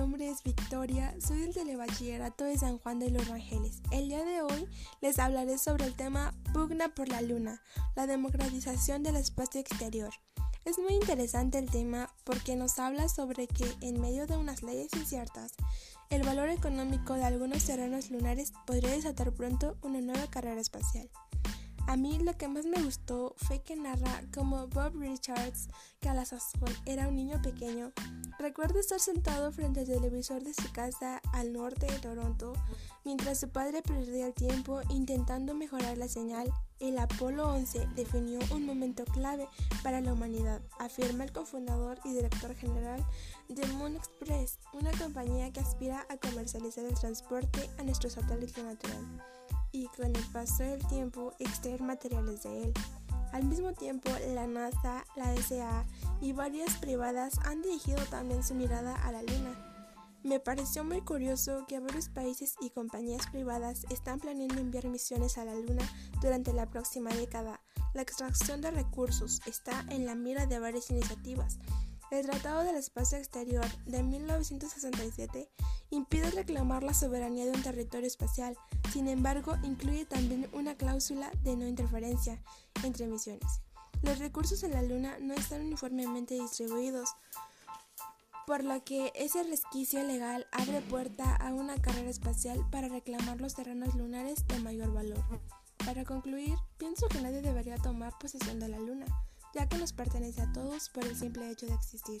es Victoria, soy del Telebachillerato de San Juan de los Rangeles. El día de hoy les hablaré sobre el tema Pugna por la Luna, la democratización del espacio exterior. Es muy interesante el tema porque nos habla sobre que en medio de unas leyes inciertas, el valor económico de algunos terrenos lunares podría desatar pronto una nueva carrera espacial. A mí lo que más me gustó fue que narra cómo Bob Richards, que a la sazón era un niño pequeño, recuerda estar sentado frente al televisor de su casa al norte de Toronto mientras su padre perdía el tiempo intentando mejorar la señal. El Apolo 11 definió un momento clave para la humanidad, afirma el cofundador y director general de Moon Express, una compañía que aspira a comercializar el transporte a nuestro satélite natural y con el paso del tiempo extraer materiales de él. Al mismo tiempo, la NASA, la DCA y varias privadas han dirigido también su mirada a la Luna. Me pareció muy curioso que varios países y compañías privadas están planeando enviar misiones a la Luna durante la próxima década. La extracción de recursos está en la mira de varias iniciativas, el Tratado del Espacio Exterior de 1967 impide reclamar la soberanía de un territorio espacial, sin embargo incluye también una cláusula de no interferencia entre misiones. Los recursos en la Luna no están uniformemente distribuidos, por lo que ese resquicio legal abre puerta a una carrera espacial para reclamar los terrenos lunares de mayor valor. Para concluir, pienso que nadie debería tomar posesión de la Luna ya que nos pertenece a todos por el simple hecho de existir.